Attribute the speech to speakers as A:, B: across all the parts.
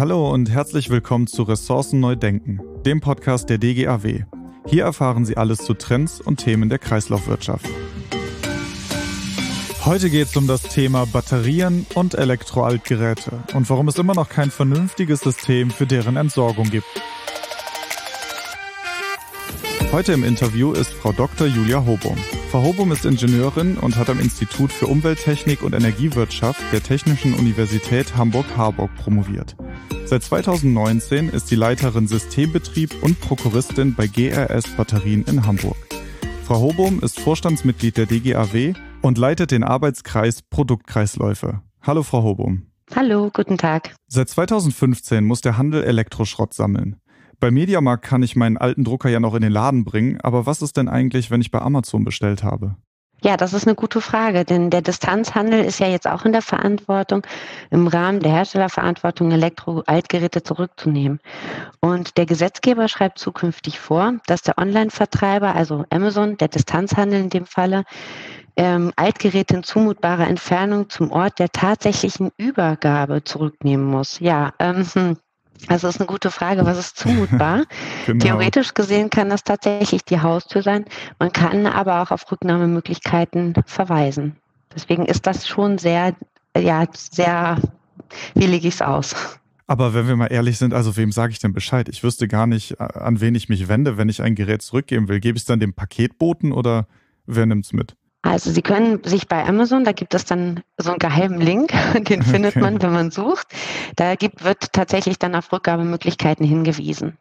A: Hallo und herzlich willkommen zu Ressourcen neu denken, dem Podcast der DGAW. Hier erfahren Sie alles zu Trends und Themen der Kreislaufwirtschaft. Heute geht es um das Thema Batterien und Elektroaltgeräte und warum es immer noch kein vernünftiges System für deren Entsorgung gibt. Heute im Interview ist Frau Dr. Julia Hobum. Frau Hobum ist Ingenieurin und hat am Institut für Umwelttechnik und Energiewirtschaft der Technischen Universität Hamburg-Harburg promoviert. Seit 2019 ist sie Leiterin Systembetrieb und Prokuristin bei GRS Batterien in Hamburg. Frau Hobum ist Vorstandsmitglied der DGAW und leitet den Arbeitskreis Produktkreisläufe. Hallo Frau Hobum.
B: Hallo, guten Tag.
A: Seit 2015 muss der Handel Elektroschrott sammeln. Bei Mediamarkt kann ich meinen alten Drucker ja noch in den Laden bringen, aber was ist denn eigentlich, wenn ich bei Amazon bestellt habe?
B: Ja, das ist eine gute Frage, denn der Distanzhandel ist ja jetzt auch in der Verantwortung, im Rahmen der Herstellerverantwortung Elektro-Altgeräte zurückzunehmen. Und der Gesetzgeber schreibt zukünftig vor, dass der Online-Vertreiber, also Amazon, der Distanzhandel in dem Falle, ähm, Altgeräte in zumutbarer Entfernung zum Ort der tatsächlichen Übergabe zurücknehmen muss. Ja, ähm, hm. Also ist eine gute Frage, was ist zumutbar? genau. Theoretisch gesehen kann das tatsächlich die Haustür sein. Man kann aber auch auf Rücknahmemöglichkeiten verweisen. Deswegen ist das schon sehr, ja, sehr, wie lege ich es aus?
A: Aber wenn wir mal ehrlich sind, also wem sage ich denn Bescheid? Ich wüsste gar nicht, an wen ich mich wende, wenn ich ein Gerät zurückgeben will. Gebe ich es dann dem Paketboten oder wer nimmt es mit?
B: Also Sie können sich bei Amazon, da gibt es dann so einen geheimen Link, den findet okay. man, wenn man sucht. Da gibt, wird tatsächlich dann auf Rückgabemöglichkeiten hingewiesen.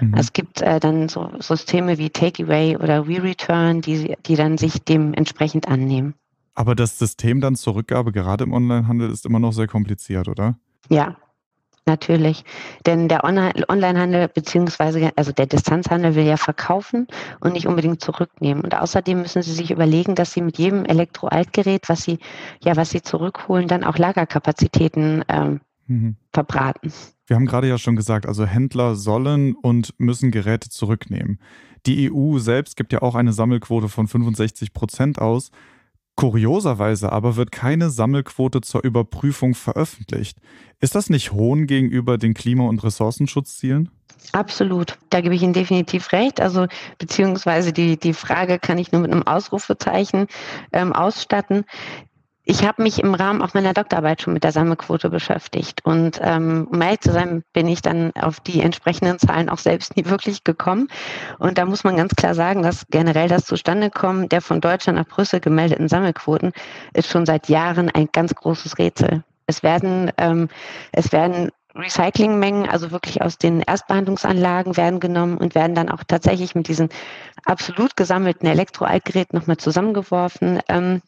B: Mhm. Es gibt äh, dann so Systeme wie Takeaway oder WeReturn, die, die dann sich dementsprechend annehmen.
A: Aber das System dann zur Rückgabe gerade im Onlinehandel ist immer noch sehr kompliziert, oder?
B: Ja, Natürlich, denn der Onlinehandel beziehungsweise also der Distanzhandel will ja verkaufen und nicht unbedingt zurücknehmen. Und außerdem müssen Sie sich überlegen, dass Sie mit jedem Elektroaltgerät, was Sie ja was Sie zurückholen, dann auch Lagerkapazitäten ähm, mhm. verbraten.
A: Wir haben gerade ja schon gesagt, also Händler sollen und müssen Geräte zurücknehmen. Die EU selbst gibt ja auch eine Sammelquote von 65 Prozent aus. Kurioserweise aber wird keine Sammelquote zur Überprüfung veröffentlicht. Ist das nicht Hohn gegenüber den Klima- und Ressourcenschutzzielen?
B: Absolut, da gebe ich Ihnen definitiv recht. Also beziehungsweise die, die Frage kann ich nur mit einem Ausrufezeichen ähm, ausstatten. Ich habe mich im Rahmen auch meiner Doktorarbeit schon mit der Sammelquote beschäftigt. Und ähm, um ehrlich zu sein, bin ich dann auf die entsprechenden Zahlen auch selbst nie wirklich gekommen. Und da muss man ganz klar sagen, dass generell das Zustandekommen der von Deutschland nach Brüssel gemeldeten Sammelquoten ist schon seit Jahren ein ganz großes Rätsel. Es werden, ähm, es werden Recyclingmengen, also wirklich aus den Erstbehandlungsanlagen werden genommen und werden dann auch tatsächlich mit diesen absolut gesammelten Elektroaltgeräten nochmal zusammengeworfen. Ähm,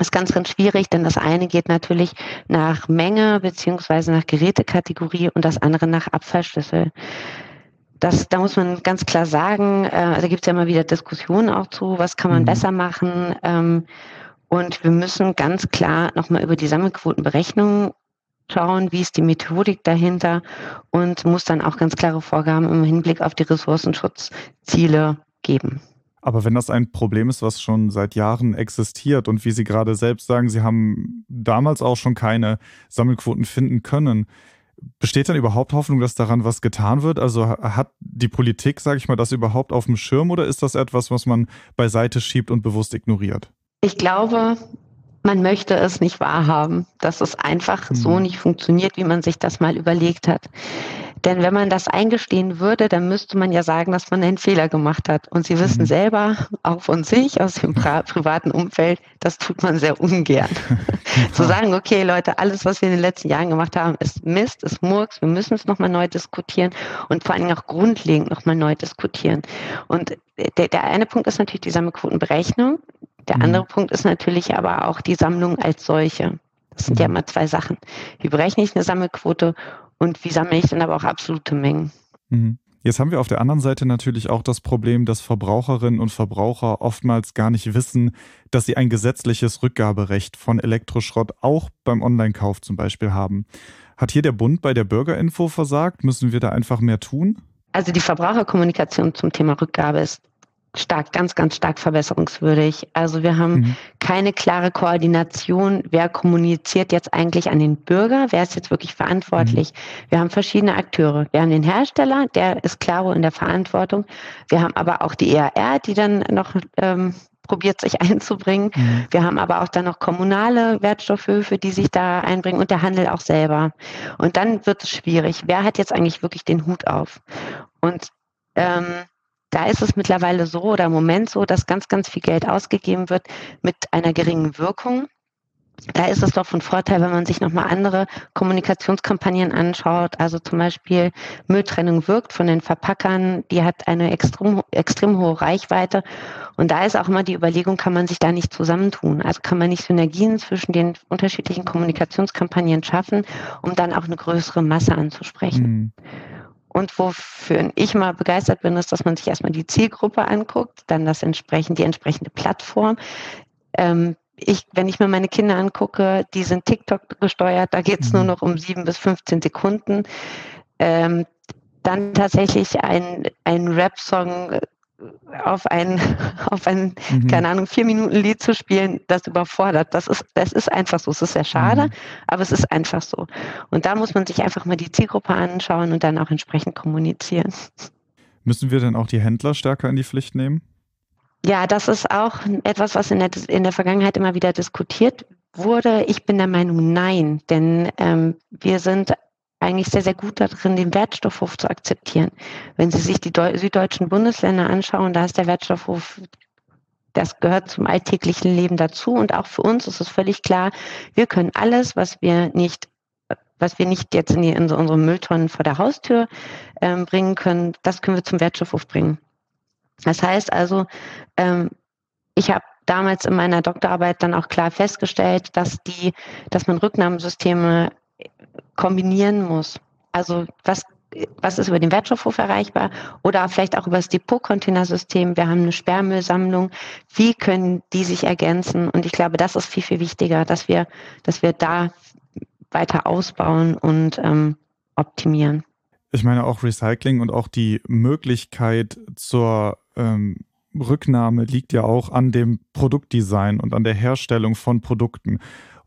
B: ist ganz, ganz schwierig, denn das eine geht natürlich nach Menge beziehungsweise nach Gerätekategorie und das andere nach Abfallschlüssel. Das, da muss man ganz klar sagen, äh, da gibt es ja immer wieder Diskussionen auch zu, was kann man mhm. besser machen. Ähm, und wir müssen ganz klar nochmal über die Sammelquotenberechnung schauen, wie ist die Methodik dahinter und muss dann auch ganz klare Vorgaben im Hinblick auf die Ressourcenschutzziele geben.
A: Aber wenn das ein Problem ist, was schon seit Jahren existiert und wie Sie gerade selbst sagen, Sie haben damals auch schon keine Sammelquoten finden können, besteht dann überhaupt Hoffnung, dass daran was getan wird? Also hat die Politik, sage ich mal, das überhaupt auf dem Schirm oder ist das etwas, was man beiseite schiebt und bewusst ignoriert?
B: Ich glaube, man möchte es nicht wahrhaben, dass es einfach hm. so nicht funktioniert, wie man sich das mal überlegt hat. Denn wenn man das eingestehen würde, dann müsste man ja sagen, dass man einen Fehler gemacht hat. Und Sie wissen mhm. selber, auch von sich, aus dem privaten Umfeld, das tut man sehr ungern. Zu sagen, okay, Leute, alles, was wir in den letzten Jahren gemacht haben, ist Mist, ist Murks, wir müssen es nochmal neu diskutieren und vor allen Dingen auch grundlegend nochmal neu diskutieren. Und der, der eine Punkt ist natürlich die Sammelquotenberechnung. Der mhm. andere Punkt ist natürlich aber auch die Sammlung als solche. Das sind ja mhm. immer zwei Sachen. Wie berechne ich eine Sammelquote und wie sammle ich dann aber auch absolute Mengen?
A: Mhm. Jetzt haben wir auf der anderen Seite natürlich auch das Problem, dass Verbraucherinnen und Verbraucher oftmals gar nicht wissen, dass sie ein gesetzliches Rückgaberecht von Elektroschrott auch beim Online-Kauf zum Beispiel haben. Hat hier der Bund bei der Bürgerinfo versagt? Müssen wir da einfach mehr tun?
B: Also die Verbraucherkommunikation zum Thema Rückgabe ist stark, ganz, ganz stark verbesserungswürdig. Also wir haben mhm. keine klare Koordination, wer kommuniziert jetzt eigentlich an den Bürger, wer ist jetzt wirklich verantwortlich. Mhm. Wir haben verschiedene Akteure. Wir haben den Hersteller, der ist klaro in der Verantwortung. Wir haben aber auch die ERR, die dann noch ähm, probiert, sich einzubringen. Mhm. Wir haben aber auch dann noch kommunale Wertstoffhöfe, die sich da einbringen und der Handel auch selber. Und dann wird es schwierig. Wer hat jetzt eigentlich wirklich den Hut auf? Und ähm, da ist es mittlerweile so oder im Moment so, dass ganz, ganz viel Geld ausgegeben wird mit einer geringen Wirkung. Da ist es doch von Vorteil, wenn man sich nochmal andere Kommunikationskampagnen anschaut. Also zum Beispiel Mülltrennung wirkt von den Verpackern. Die hat eine extrem, extrem hohe Reichweite. Und da ist auch immer die Überlegung, kann man sich da nicht zusammentun? Also kann man nicht Synergien zwischen den unterschiedlichen Kommunikationskampagnen schaffen, um dann auch eine größere Masse anzusprechen? Mhm. Und wofür ich mal begeistert bin, ist, dass man sich erstmal die Zielgruppe anguckt, dann das entsprechend, die entsprechende Plattform. Ähm, ich, wenn ich mir meine Kinder angucke, die sind TikTok gesteuert, da geht es mhm. nur noch um sieben bis 15 Sekunden. Ähm, dann tatsächlich ein, ein Rap-Song auf ein, auf ein, mhm. keine Ahnung, vier Minuten Lied zu spielen, das überfordert. Das ist, das ist einfach so. Es ist sehr schade, mhm. aber es ist einfach so. Und da muss man sich einfach mal die Zielgruppe anschauen und dann auch entsprechend kommunizieren.
A: Müssen wir denn auch die Händler stärker in die Pflicht nehmen?
B: Ja, das ist auch etwas, was in der, in der Vergangenheit immer wieder diskutiert wurde. Ich bin der Meinung, nein, denn ähm, wir sind eigentlich sehr, sehr gut darin, den Wertstoffhof zu akzeptieren. Wenn Sie sich die süddeutschen Bundesländer anschauen, da ist der Wertstoffhof das gehört zum alltäglichen Leben dazu. Und auch für uns ist es völlig klar, wir können alles, was wir nicht, was wir nicht jetzt in, die, in unsere Mülltonnen vor der Haustür ähm, bringen können, das können wir zum Wertstoffhof bringen. Das heißt also, ähm, ich habe damals in meiner Doktorarbeit dann auch klar festgestellt, dass die, dass man Rücknahmesysteme kombinieren muss. Also was, was ist über den Wertstoffhof erreichbar oder vielleicht auch über das Depot-Containersystem. Wir haben eine Sperrmüllsammlung. Wie können die sich ergänzen? Und ich glaube, das ist viel, viel wichtiger, dass wir, dass wir da weiter ausbauen und ähm, optimieren.
A: Ich meine auch Recycling und auch die Möglichkeit zur ähm, Rücknahme liegt ja auch an dem Produktdesign und an der Herstellung von Produkten.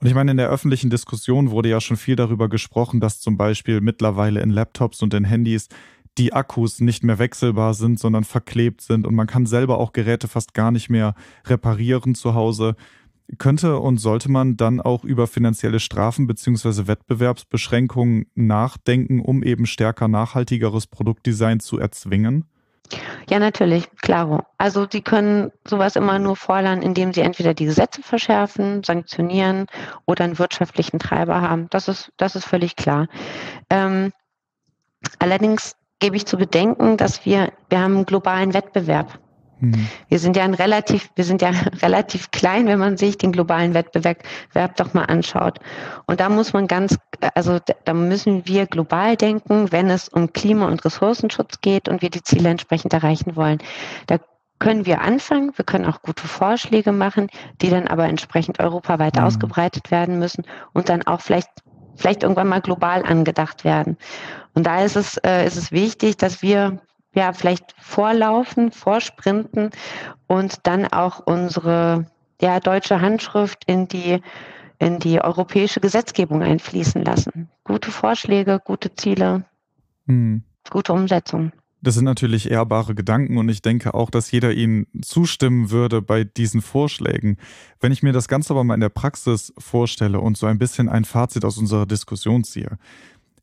A: Und ich meine, in der öffentlichen Diskussion wurde ja schon viel darüber gesprochen, dass zum Beispiel mittlerweile in Laptops und in Handys die Akkus nicht mehr wechselbar sind, sondern verklebt sind und man kann selber auch Geräte fast gar nicht mehr reparieren zu Hause. Könnte und sollte man dann auch über finanzielle Strafen bzw. Wettbewerbsbeschränkungen nachdenken, um eben stärker nachhaltigeres Produktdesign zu erzwingen?
B: Ja, natürlich, klaro. Also Sie können sowas immer nur fordern, indem Sie entweder die Gesetze verschärfen, sanktionieren oder einen wirtschaftlichen Treiber haben. Das ist, das ist völlig klar. Ähm, allerdings gebe ich zu bedenken, dass wir, wir haben einen globalen Wettbewerb. Mhm. Wir sind ja ein relativ, wir sind ja relativ klein, wenn man sich den globalen Wettbewerb doch mal anschaut. Und da muss man ganz, also da müssen wir global denken, wenn es um Klima- und Ressourcenschutz geht und wir die Ziele entsprechend erreichen wollen. Da können wir anfangen. Wir können auch gute Vorschläge machen, die dann aber entsprechend europaweit mhm. ausgebreitet werden müssen und dann auch vielleicht vielleicht irgendwann mal global angedacht werden. Und da ist es, äh, ist es wichtig, dass wir ja, vielleicht vorlaufen, vorsprinten und dann auch unsere ja, deutsche Handschrift in die, in die europäische Gesetzgebung einfließen lassen. Gute Vorschläge, gute Ziele, hm. gute Umsetzung.
A: Das sind natürlich ehrbare Gedanken und ich denke auch, dass jeder Ihnen zustimmen würde bei diesen Vorschlägen. Wenn ich mir das Ganze aber mal in der Praxis vorstelle und so ein bisschen ein Fazit aus unserer Diskussion ziehe,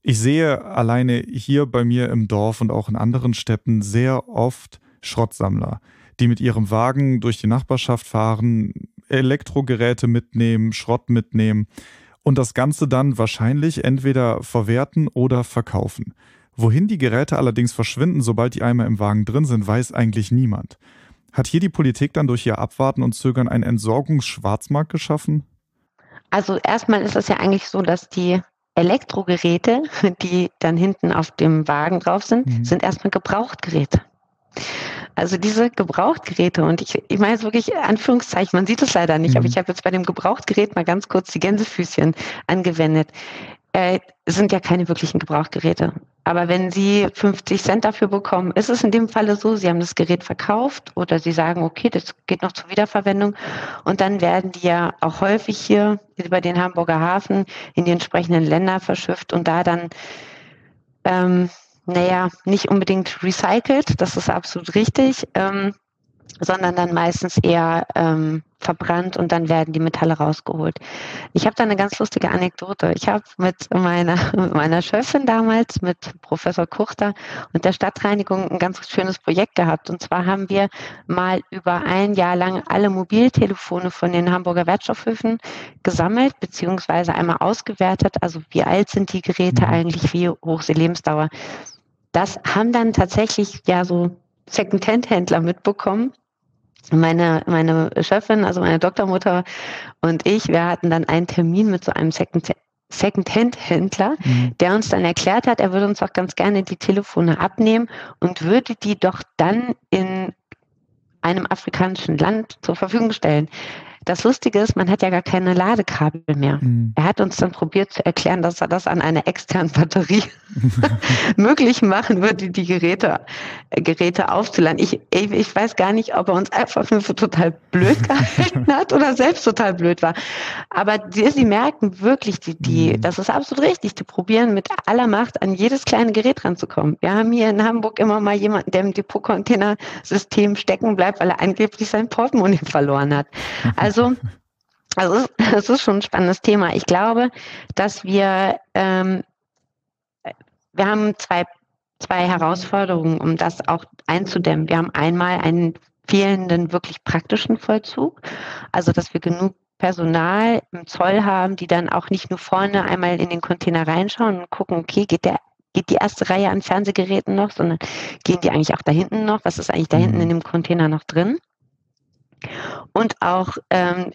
A: ich sehe alleine hier bei mir im Dorf und auch in anderen Städten sehr oft Schrottsammler, die mit ihrem Wagen durch die Nachbarschaft fahren, Elektrogeräte mitnehmen, Schrott mitnehmen und das Ganze dann wahrscheinlich entweder verwerten oder verkaufen. Wohin die Geräte allerdings verschwinden, sobald die einmal im Wagen drin sind, weiß eigentlich niemand. Hat hier die Politik dann durch ihr Abwarten und Zögern einen Entsorgungsschwarzmarkt geschaffen?
B: Also erstmal ist es ja eigentlich so, dass die Elektrogeräte, die dann hinten auf dem Wagen drauf sind, mhm. sind erstmal Gebrauchtgeräte. Also diese Gebrauchtgeräte, und ich, ich meine jetzt wirklich Anführungszeichen, man sieht es leider nicht, mhm. aber ich habe jetzt bei dem Gebrauchtgerät mal ganz kurz die Gänsefüßchen angewendet. Äh, sind ja keine wirklichen Gebrauchtgeräte. Aber wenn Sie 50 Cent dafür bekommen, ist es in dem Falle so, Sie haben das Gerät verkauft oder Sie sagen, okay, das geht noch zur Wiederverwendung. Und dann werden die ja auch häufig hier über den Hamburger Hafen in die entsprechenden Länder verschifft und da dann, ähm, naja, nicht unbedingt recycelt, das ist absolut richtig. Ähm, sondern dann meistens eher ähm, verbrannt und dann werden die Metalle rausgeholt. Ich habe da eine ganz lustige Anekdote. Ich habe mit meiner, mit meiner Chefin damals, mit Professor Kuchter und der Stadtreinigung ein ganz schönes Projekt gehabt. Und zwar haben wir mal über ein Jahr lang alle Mobiltelefone von den Hamburger Wertstoffhöfen gesammelt, beziehungsweise einmal ausgewertet. Also wie alt sind die Geräte mhm. eigentlich, wie hoch ist die Lebensdauer. Das haben dann tatsächlich ja so Second-Hand-Händler mitbekommen meine, meine Chefin, also meine Doktormutter und ich, wir hatten dann einen Termin mit so einem Second Second-Hand-Händler, mhm. der uns dann erklärt hat, er würde uns auch ganz gerne die Telefone abnehmen und würde die doch dann in einem afrikanischen Land zur Verfügung stellen. Das Lustige ist, man hat ja gar keine Ladekabel mehr. Mhm. Er hat uns dann probiert zu erklären, dass er das an einer externen Batterie möglich machen würde, die Geräte, äh, Geräte aufzuladen. Ich, ich, ich, weiß gar nicht, ob er uns einfach nur für total blöd gehalten hat oder selbst total blöd war. Aber die, sie merken wirklich, die, die, mhm. das ist absolut richtig, die probieren mit aller Macht an jedes kleine Gerät ranzukommen. Wir haben hier in Hamburg immer mal jemanden, der im Depot-Container-System stecken bleibt, weil er angeblich sein Portemonnaie verloren hat. Also also es ist schon ein spannendes Thema. Ich glaube, dass wir ähm, wir haben zwei, zwei Herausforderungen, um das auch einzudämmen. Wir haben einmal einen fehlenden wirklich praktischen Vollzug, also dass wir genug Personal im Zoll haben, die dann auch nicht nur vorne einmal in den Container reinschauen und gucken, okay, geht der geht die erste Reihe an Fernsehgeräten noch, sondern gehen die eigentlich auch da hinten noch? Was ist eigentlich da hinten in mhm. dem Container noch drin? Und auch ähm,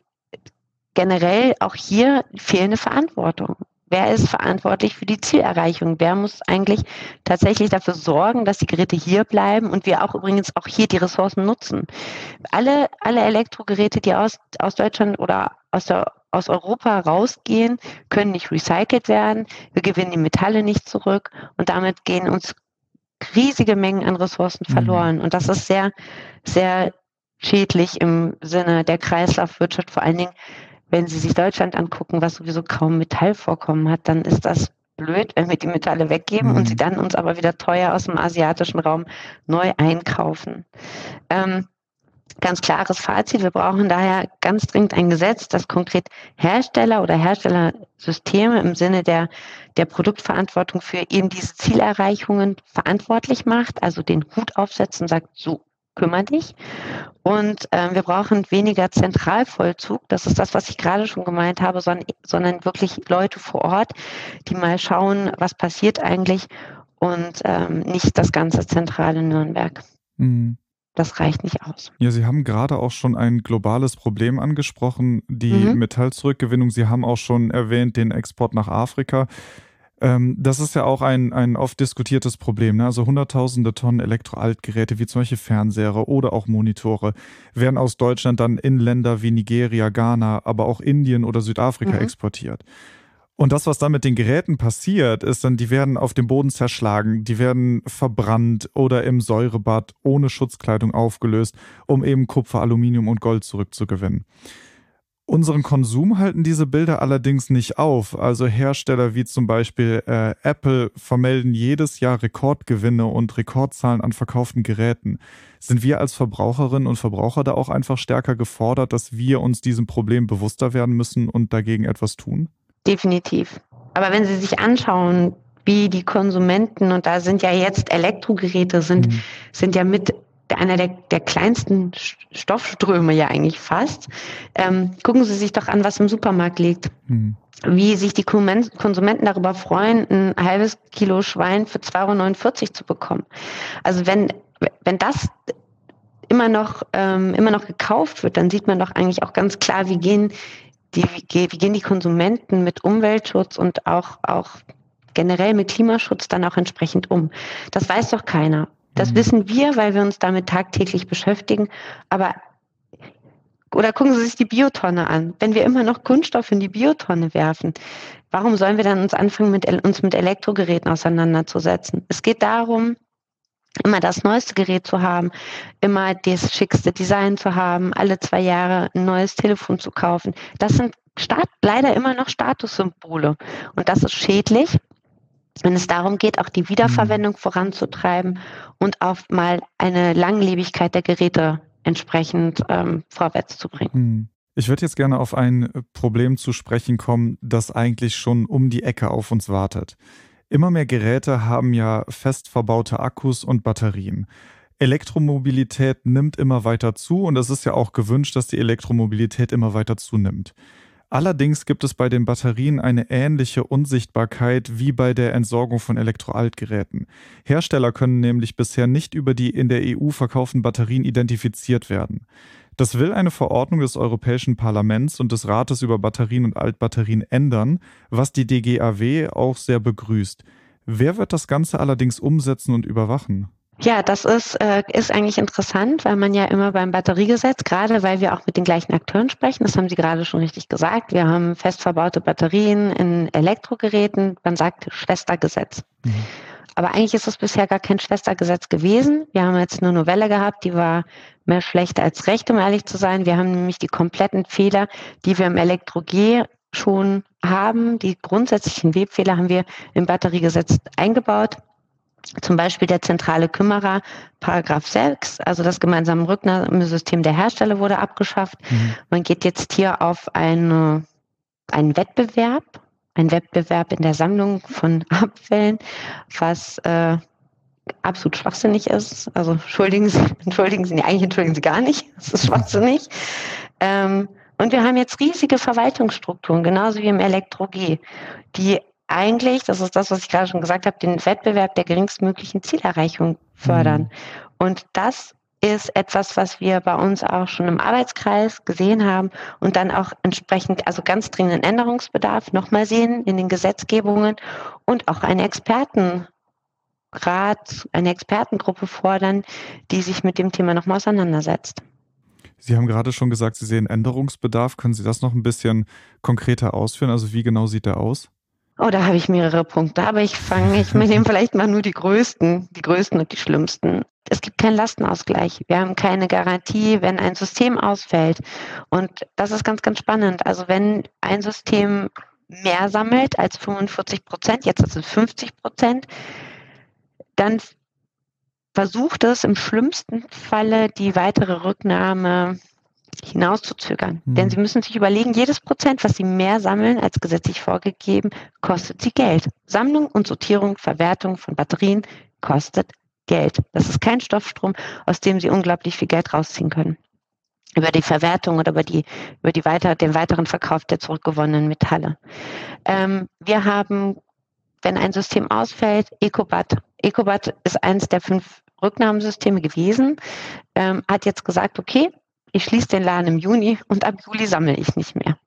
B: generell auch hier fehlende Verantwortung. Wer ist verantwortlich für die Zielerreichung? Wer muss eigentlich tatsächlich dafür sorgen, dass die Geräte hier bleiben und wir auch übrigens auch hier die Ressourcen nutzen? Alle, alle Elektrogeräte, die aus, aus Deutschland oder aus, der, aus Europa rausgehen, können nicht recycelt werden. Wir gewinnen die Metalle nicht zurück und damit gehen uns riesige Mengen an Ressourcen mhm. verloren. Und das ist sehr, sehr schädlich im Sinne der Kreislaufwirtschaft, vor allen Dingen wenn Sie sich Deutschland angucken, was sowieso kaum Metallvorkommen hat, dann ist das blöd, wenn wir die Metalle weggeben mhm. und sie dann uns aber wieder teuer aus dem asiatischen Raum neu einkaufen. Ähm, ganz klares Fazit. Wir brauchen daher ganz dringend ein Gesetz, das konkret Hersteller oder Herstellersysteme im Sinne der, der Produktverantwortung für eben diese Zielerreichungen verantwortlich macht, also den Hut aufsetzt und sagt, so kümmere dich. Und äh, wir brauchen weniger Zentralvollzug, das ist das, was ich gerade schon gemeint habe, sondern, sondern wirklich Leute vor Ort, die mal schauen, was passiert eigentlich und ähm, nicht das ganze zentrale Nürnberg. Mhm. Das reicht nicht aus.
A: Ja, Sie haben gerade auch schon ein globales Problem angesprochen, die mhm. Metallzurückgewinnung. Sie haben auch schon erwähnt den Export nach Afrika. Ähm, das ist ja auch ein, ein oft diskutiertes Problem. Ne? Also hunderttausende Tonnen Elektroaltgeräte wie zum Beispiel Fernseher oder auch Monitore werden aus Deutschland dann in Länder wie Nigeria, Ghana, aber auch Indien oder Südafrika mhm. exportiert. Und das, was dann mit den Geräten passiert, ist dann, die werden auf dem Boden zerschlagen, die werden verbrannt oder im Säurebad ohne Schutzkleidung aufgelöst, um eben Kupfer, Aluminium und Gold zurückzugewinnen. Unseren Konsum halten diese Bilder allerdings nicht auf. Also Hersteller wie zum Beispiel äh, Apple vermelden jedes Jahr Rekordgewinne und Rekordzahlen an verkauften Geräten. Sind wir als Verbraucherinnen und Verbraucher da auch einfach stärker gefordert, dass wir uns diesem Problem bewusster werden müssen und dagegen etwas tun?
B: Definitiv. Aber wenn Sie sich anschauen, wie die Konsumenten, und da sind ja jetzt Elektrogeräte, sind, mhm. sind ja mit einer der, der kleinsten Stoffströme ja eigentlich fast. Ähm, gucken Sie sich doch an, was im Supermarkt liegt. Mhm. Wie sich die Konsumenten darüber freuen, ein halbes Kilo Schwein für 2,49 Euro zu bekommen. Also wenn, wenn das immer noch, ähm, immer noch gekauft wird, dann sieht man doch eigentlich auch ganz klar, wie gehen die, wie, gehen die Konsumenten mit Umweltschutz und auch, auch generell mit Klimaschutz dann auch entsprechend um. Das weiß doch keiner. Das mhm. wissen wir, weil wir uns damit tagtäglich beschäftigen. Aber oder gucken Sie sich die Biotonne an. Wenn wir immer noch Kunststoff in die Biotonne werfen, warum sollen wir dann uns anfangen, mit, uns mit Elektrogeräten auseinanderzusetzen? Es geht darum, immer das neueste Gerät zu haben, immer das schickste Design zu haben, alle zwei Jahre ein neues Telefon zu kaufen. Das sind Stat leider immer noch Statussymbole. Und das ist schädlich, wenn es darum geht, auch die Wiederverwendung voranzutreiben und auch mal eine Langlebigkeit der Geräte entsprechend ähm, vorwärts zu bringen. Hm.
A: Ich würde jetzt gerne auf ein Problem zu sprechen kommen, das eigentlich schon um die Ecke auf uns wartet. Immer mehr Geräte haben ja fest verbaute Akkus und Batterien. Elektromobilität nimmt immer weiter zu und es ist ja auch gewünscht, dass die Elektromobilität immer weiter zunimmt. Allerdings gibt es bei den Batterien eine ähnliche Unsichtbarkeit wie bei der Entsorgung von Elektroaltgeräten. Hersteller können nämlich bisher nicht über die in der EU verkauften Batterien identifiziert werden. Das will eine Verordnung des Europäischen Parlaments und des Rates über Batterien und Altbatterien ändern, was die DGAW auch sehr begrüßt. Wer wird das Ganze allerdings umsetzen und überwachen?
B: Ja, das ist, äh, ist eigentlich interessant, weil man ja immer beim Batteriegesetz, gerade weil wir auch mit den gleichen Akteuren sprechen, das haben Sie gerade schon richtig gesagt, wir haben fest verbaute Batterien in Elektrogeräten, man sagt Schwestergesetz. Mhm. Aber eigentlich ist es bisher gar kein Schwestergesetz gewesen. Wir haben jetzt eine Novelle gehabt, die war mehr schlecht als recht, um ehrlich zu sein. Wir haben nämlich die kompletten Fehler, die wir im Elektro-G schon haben, die grundsätzlichen Webfehler haben wir im Batteriegesetz eingebaut. Zum Beispiel der zentrale Kümmerer, Paragraph 6, also das gemeinsame Rücknahmesystem der Hersteller wurde abgeschafft. Mhm. Man geht jetzt hier auf eine, einen Wettbewerb, ein Wettbewerb in der Sammlung von Abfällen, was äh, absolut schwachsinnig ist. Also entschuldigen Sie, entschuldigen Sie, eigentlich entschuldigen Sie gar nicht. Das ist schwachsinnig. Ähm, und wir haben jetzt riesige Verwaltungsstrukturen, genauso wie im Elektro-G, die eigentlich, das ist das, was ich gerade schon gesagt habe, den Wettbewerb der geringstmöglichen Zielerreichung fördern. Mhm. Und das ist etwas, was wir bei uns auch schon im Arbeitskreis gesehen haben und dann auch entsprechend, also ganz dringenden Änderungsbedarf nochmal sehen in den Gesetzgebungen und auch einen Expertenrat, eine Expertengruppe fordern, die sich mit dem Thema nochmal auseinandersetzt.
A: Sie haben gerade schon gesagt, Sie sehen Änderungsbedarf. Können Sie das noch ein bisschen konkreter ausführen? Also wie genau sieht der aus?
B: Oh, da habe ich mehrere Punkte, aber ich fange, ich nehme vielleicht mal nur die größten, die größten und die schlimmsten. Es gibt keinen Lastenausgleich. Wir haben keine Garantie, wenn ein System ausfällt. Und das ist ganz, ganz spannend. Also wenn ein System mehr sammelt als 45 Prozent, jetzt ist es 50 Prozent, dann versucht es im schlimmsten Falle die weitere Rücknahme hinauszuzögern. Mhm. Denn sie müssen sich überlegen, jedes Prozent, was sie mehr sammeln als gesetzlich vorgegeben, kostet sie Geld. Sammlung und Sortierung, Verwertung von Batterien kostet Geld. Das ist kein Stoffstrom, aus dem sie unglaublich viel Geld rausziehen können. Über die Verwertung oder über, die, über die weiter, den weiteren Verkauf der zurückgewonnenen Metalle. Ähm, wir haben, wenn ein System ausfällt, Ecobat. Ecobat ist eines der fünf Rücknahmesysteme gewesen, ähm, hat jetzt gesagt, okay, ich schließe den Laden im Juni und ab Juli sammle ich nicht mehr.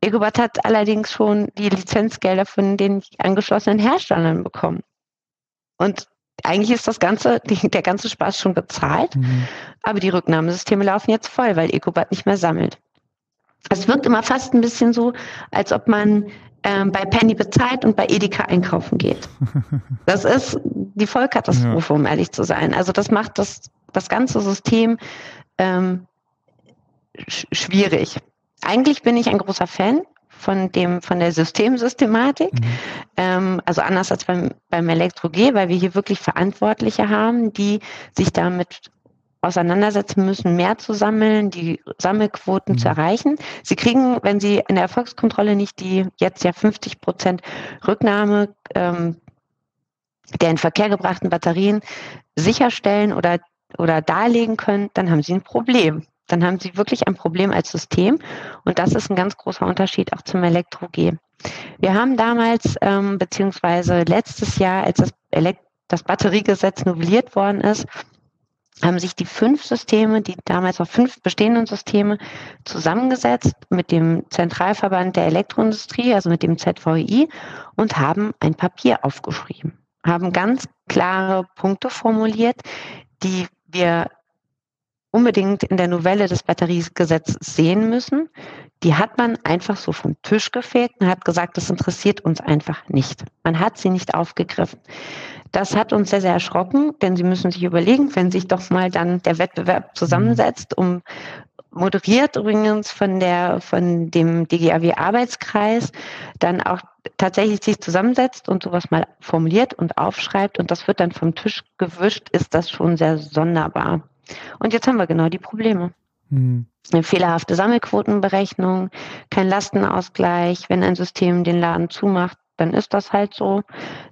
B: Egobat hat allerdings schon die Lizenzgelder von den angeschlossenen Herstellern bekommen. Und eigentlich ist das ganze, der ganze Spaß schon bezahlt, mhm. aber die Rücknahmesysteme laufen jetzt voll, weil Ecobat nicht mehr sammelt. Es wirkt immer fast ein bisschen so, als ob man ähm, bei Penny bezahlt und bei Edeka einkaufen geht. Das ist die Vollkatastrophe, ja. um ehrlich zu sein. Also das macht das, das ganze System ähm, sch schwierig. Eigentlich bin ich ein großer Fan von dem von der Systemsystematik. Mhm. Ähm, also anders als beim, beim Elektro-G, weil wir hier wirklich Verantwortliche haben, die sich damit auseinandersetzen müssen, mehr zu sammeln, die Sammelquoten mhm. zu erreichen. Sie kriegen, wenn Sie in der Erfolgskontrolle nicht die jetzt ja 50 Prozent Rücknahme ähm, der in Verkehr gebrachten Batterien sicherstellen oder oder darlegen können, dann haben Sie ein Problem. Dann haben Sie wirklich ein Problem als System. Und das ist ein ganz großer Unterschied auch zum Elektro-G. Wir haben damals, ähm, beziehungsweise letztes Jahr, als das, das Batteriegesetz novelliert worden ist, haben sich die fünf Systeme, die damals auf fünf bestehenden Systeme zusammengesetzt mit dem Zentralverband der Elektroindustrie, also mit dem ZVI, und haben ein Papier aufgeschrieben, haben ganz klare Punkte formuliert, die wir unbedingt in der Novelle des Batteriegesetzes sehen müssen. Die hat man einfach so vom Tisch gefegt und hat gesagt, das interessiert uns einfach nicht. Man hat sie nicht aufgegriffen. Das hat uns sehr, sehr erschrocken, denn Sie müssen sich überlegen, wenn sich doch mal dann der Wettbewerb zusammensetzt, um moderiert übrigens von der von dem DGAW Arbeitskreis dann auch tatsächlich sich zusammensetzt und sowas mal formuliert und aufschreibt und das wird dann vom Tisch gewischt, ist das schon sehr sonderbar. Und jetzt haben wir genau die Probleme. Hm. Eine fehlerhafte Sammelquotenberechnung, kein Lastenausgleich, wenn ein System den Laden zumacht, dann ist das halt so,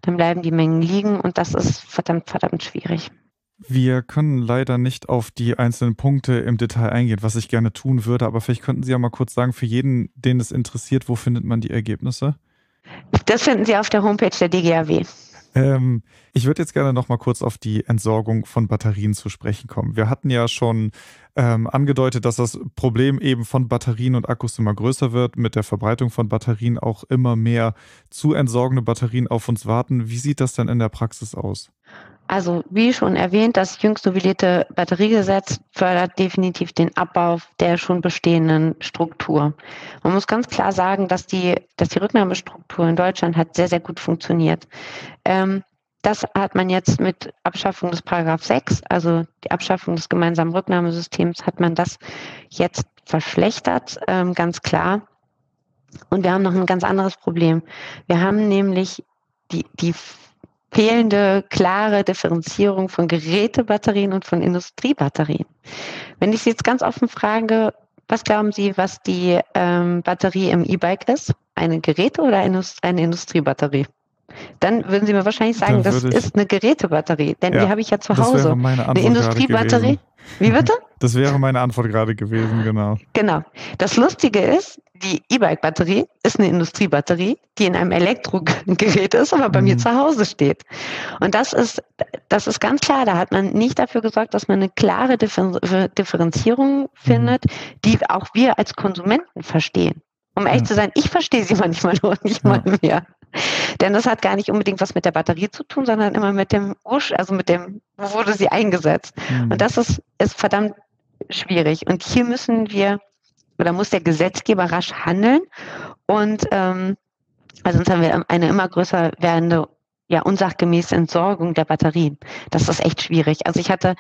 B: dann bleiben die Mengen liegen und das ist verdammt, verdammt schwierig.
A: Wir können leider nicht auf die einzelnen Punkte im Detail eingehen, was ich gerne tun würde, aber vielleicht könnten Sie ja mal kurz sagen, für jeden, den es interessiert, wo findet man die Ergebnisse?
B: Das finden Sie auf der Homepage der DGAW.
A: Ähm, ich würde jetzt gerne noch mal kurz auf die Entsorgung von Batterien zu sprechen kommen. Wir hatten ja schon ähm, angedeutet, dass das Problem eben von Batterien und Akkus immer größer wird, mit der Verbreitung von Batterien auch immer mehr zu entsorgende Batterien auf uns warten. Wie sieht das denn in der Praxis aus?
B: Also wie schon erwähnt, das jüngst novellierte Batteriegesetz fördert definitiv den Abbau der schon bestehenden Struktur. Man muss ganz klar sagen, dass die, dass die Rücknahmestruktur in Deutschland hat sehr, sehr gut funktioniert. Ähm, das hat man jetzt mit Abschaffung des Paragraph 6, also die Abschaffung des gemeinsamen Rücknahmesystems, hat man das jetzt verschlechtert, ähm, ganz klar. Und wir haben noch ein ganz anderes Problem. Wir haben nämlich die, die fehlende klare Differenzierung von Gerätebatterien und von Industriebatterien. Wenn ich Sie jetzt ganz offen frage, was glauben Sie, was die ähm, Batterie im E-Bike ist? Eine Geräte- oder eine Industriebatterie? Dann würden Sie mir wahrscheinlich sagen, das ist eine Gerätebatterie, denn ja, die habe ich ja zu Hause.
A: Das wäre meine Antwort
B: eine Industriebatterie. Wie bitte?
A: Das wäre meine Antwort gerade gewesen, genau.
B: Genau. Das Lustige ist, die E-Bike-Batterie ist eine Industriebatterie, die in einem Elektrogerät ist, aber bei mhm. mir zu Hause steht. Und das ist, das ist ganz klar. Da hat man nicht dafür gesorgt, dass man eine klare Differenzierung mhm. findet, die auch wir als Konsumenten verstehen. Um ehrlich ja. zu sein, ich verstehe sie manchmal nur nicht ja. mal mehr. Denn das hat gar nicht unbedingt was mit der Batterie zu tun, sondern immer mit dem Usch, also mit dem, wo wurde sie eingesetzt. Mhm. Und das ist, ist verdammt schwierig. Und hier müssen wir, oder muss der Gesetzgeber rasch handeln. Und ähm, also sonst haben wir eine immer größer werdende, ja, unsachgemäße Entsorgung der Batterien. Das ist echt schwierig. Also ich hatte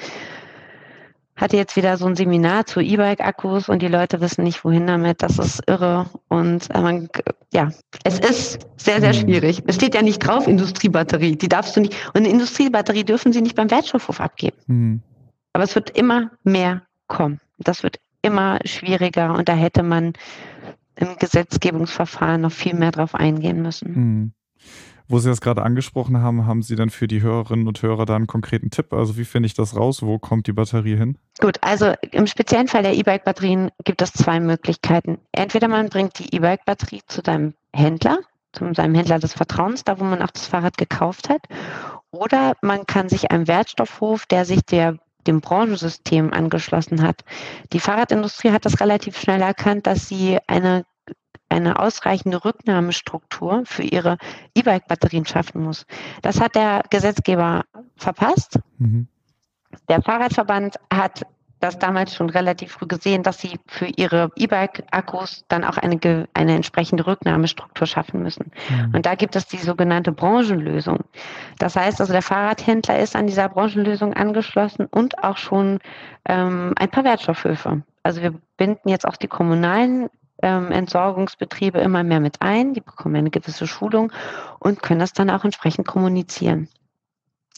B: hatte jetzt wieder so ein Seminar zu E-Bike-Akkus und die Leute wissen nicht, wohin damit. Das ist irre. Und äh, man, ja, es ist sehr, sehr mhm. schwierig. Es steht ja nicht drauf, Industriebatterie. Die darfst du nicht. Und eine Industriebatterie dürfen sie nicht beim Wertstoffhof abgeben. Mhm. Aber es wird immer mehr kommen. Das wird immer schwieriger und da hätte man im Gesetzgebungsverfahren noch viel mehr drauf eingehen müssen. Mhm.
A: Wo Sie das gerade angesprochen haben, haben Sie dann für die Hörerinnen und Hörer da einen konkreten Tipp? Also wie finde ich das raus? Wo kommt die Batterie hin?
B: Gut, also im speziellen Fall der E-Bike-Batterien gibt es zwei Möglichkeiten. Entweder man bringt die E-Bike-Batterie zu seinem Händler, zu seinem Händler des Vertrauens, da wo man auch das Fahrrad gekauft hat, oder man kann sich einem Wertstoffhof, der sich der dem Branchensystem angeschlossen hat. Die Fahrradindustrie hat das relativ schnell erkannt, dass sie eine eine ausreichende Rücknahmestruktur für ihre E-Bike-Batterien schaffen muss. Das hat der Gesetzgeber verpasst. Mhm. Der Fahrradverband hat das damals schon relativ früh gesehen, dass sie für ihre E-Bike-Akkus dann auch eine, eine entsprechende Rücknahmestruktur schaffen müssen. Mhm. Und da gibt es die sogenannte Branchenlösung. Das heißt also, der Fahrradhändler ist an dieser Branchenlösung angeschlossen und auch schon ähm, ein paar Wertstoffhöfe. Also wir binden jetzt auch die kommunalen ähm, Entsorgungsbetriebe immer mehr mit ein. Die bekommen eine gewisse Schulung und können das dann auch entsprechend kommunizieren.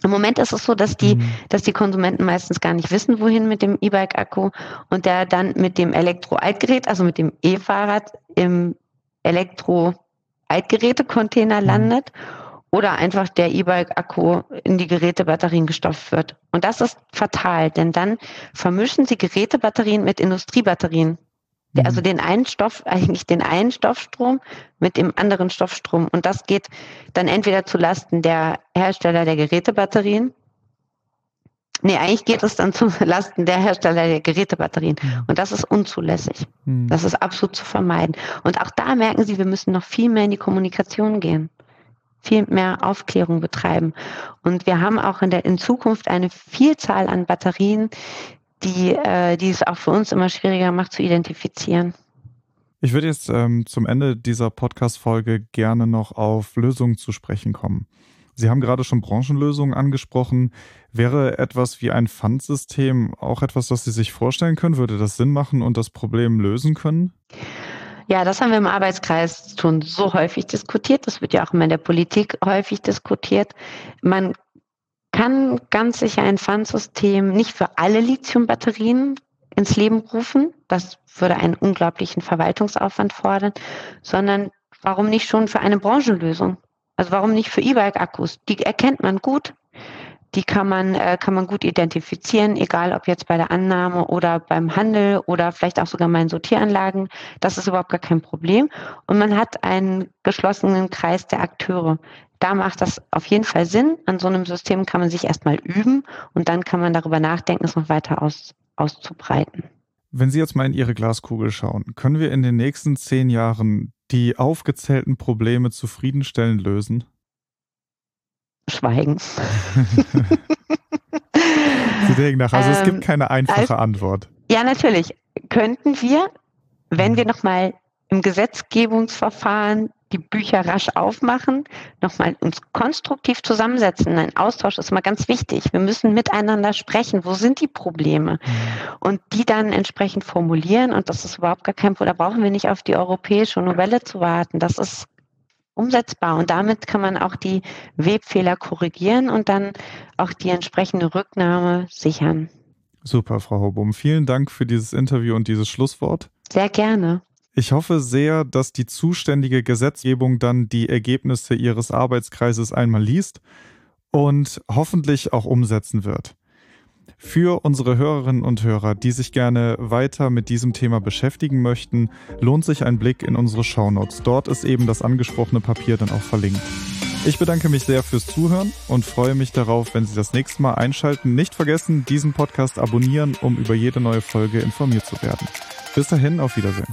B: Im Moment ist es so, dass die, mhm. dass die Konsumenten meistens gar nicht wissen, wohin mit dem E-Bike-Akku und der dann mit dem Elektro-Altgerät, also mit dem E-Fahrrad im Elektro-Altgeräte-Container mhm. landet oder einfach der E-Bike-Akku in die Gerätebatterien gestopft wird. Und das ist fatal, denn dann vermischen sie Gerätebatterien mit Industriebatterien. Also mhm. den einen Stoff, eigentlich den einen Stoffstrom mit dem anderen Stoffstrom. Und das geht dann entweder zu Lasten der Hersteller der Gerätebatterien. Nee, eigentlich geht es dann zu Lasten der Hersteller der Gerätebatterien. Mhm. Und das ist unzulässig. Mhm. Das ist absolut zu vermeiden. Und auch da merken Sie, wir müssen noch viel mehr in die Kommunikation gehen viel mehr Aufklärung betreiben. Und wir haben auch in der in Zukunft eine Vielzahl an Batterien, die, äh, die es auch für uns immer schwieriger macht zu identifizieren.
A: Ich würde jetzt ähm, zum Ende dieser Podcast-Folge gerne noch auf Lösungen zu sprechen kommen. Sie haben gerade schon Branchenlösungen angesprochen. Wäre etwas wie ein Pfandsystem auch etwas, das Sie sich vorstellen können? Würde das Sinn machen und das Problem lösen können?
B: Ja, das haben wir im Arbeitskreis schon so häufig diskutiert. Das wird ja auch immer in der Politik häufig diskutiert. Man kann ganz sicher ein Pfandsystem nicht für alle Lithiumbatterien ins Leben rufen. Das würde einen unglaublichen Verwaltungsaufwand fordern, sondern warum nicht schon für eine Branchenlösung? Also warum nicht für E-Bike-Akkus? Die erkennt man gut. Die kann man, äh, kann man gut identifizieren, egal ob jetzt bei der Annahme oder beim Handel oder vielleicht auch sogar meinen Sortieranlagen. Das ist überhaupt gar kein Problem. Und man hat einen geschlossenen Kreis der Akteure. Da macht das auf jeden Fall Sinn. An so einem System kann man sich erstmal üben und dann kann man darüber nachdenken, es noch weiter aus, auszubreiten.
A: Wenn Sie jetzt mal in Ihre Glaskugel schauen, können wir in den nächsten zehn Jahren die aufgezählten Probleme zufriedenstellend lösen?
B: Schweigen.
A: Sie denken nach, also ähm, es gibt ähm, keine einfache also, Antwort.
B: Ja, natürlich. Könnten wir, wenn wir nochmal im Gesetzgebungsverfahren die Bücher rasch aufmachen, nochmal uns konstruktiv zusammensetzen. Ein Austausch ist mal ganz wichtig. Wir müssen miteinander sprechen. Wo sind die Probleme? Mhm. Und die dann entsprechend formulieren. Und das ist überhaupt gar kein Problem. Da brauchen wir nicht auf die europäische Novelle zu warten. Das ist umsetzbar. Und damit kann man auch die Webfehler korrigieren und dann auch die entsprechende Rücknahme sichern.
A: Super, Frau Hobum. Vielen Dank für dieses Interview und dieses Schlusswort.
B: Sehr gerne.
A: Ich hoffe sehr, dass die zuständige Gesetzgebung dann die Ergebnisse ihres Arbeitskreises einmal liest und hoffentlich auch umsetzen wird. Für unsere Hörerinnen und Hörer, die sich gerne weiter mit diesem Thema beschäftigen möchten, lohnt sich ein Blick in unsere Shownotes. Dort ist eben das angesprochene Papier dann auch verlinkt. Ich bedanke mich sehr fürs Zuhören und freue mich darauf, wenn Sie das nächste Mal einschalten. Nicht vergessen, diesen Podcast abonnieren, um über jede neue Folge informiert zu werden. Bis dahin, auf Wiedersehen.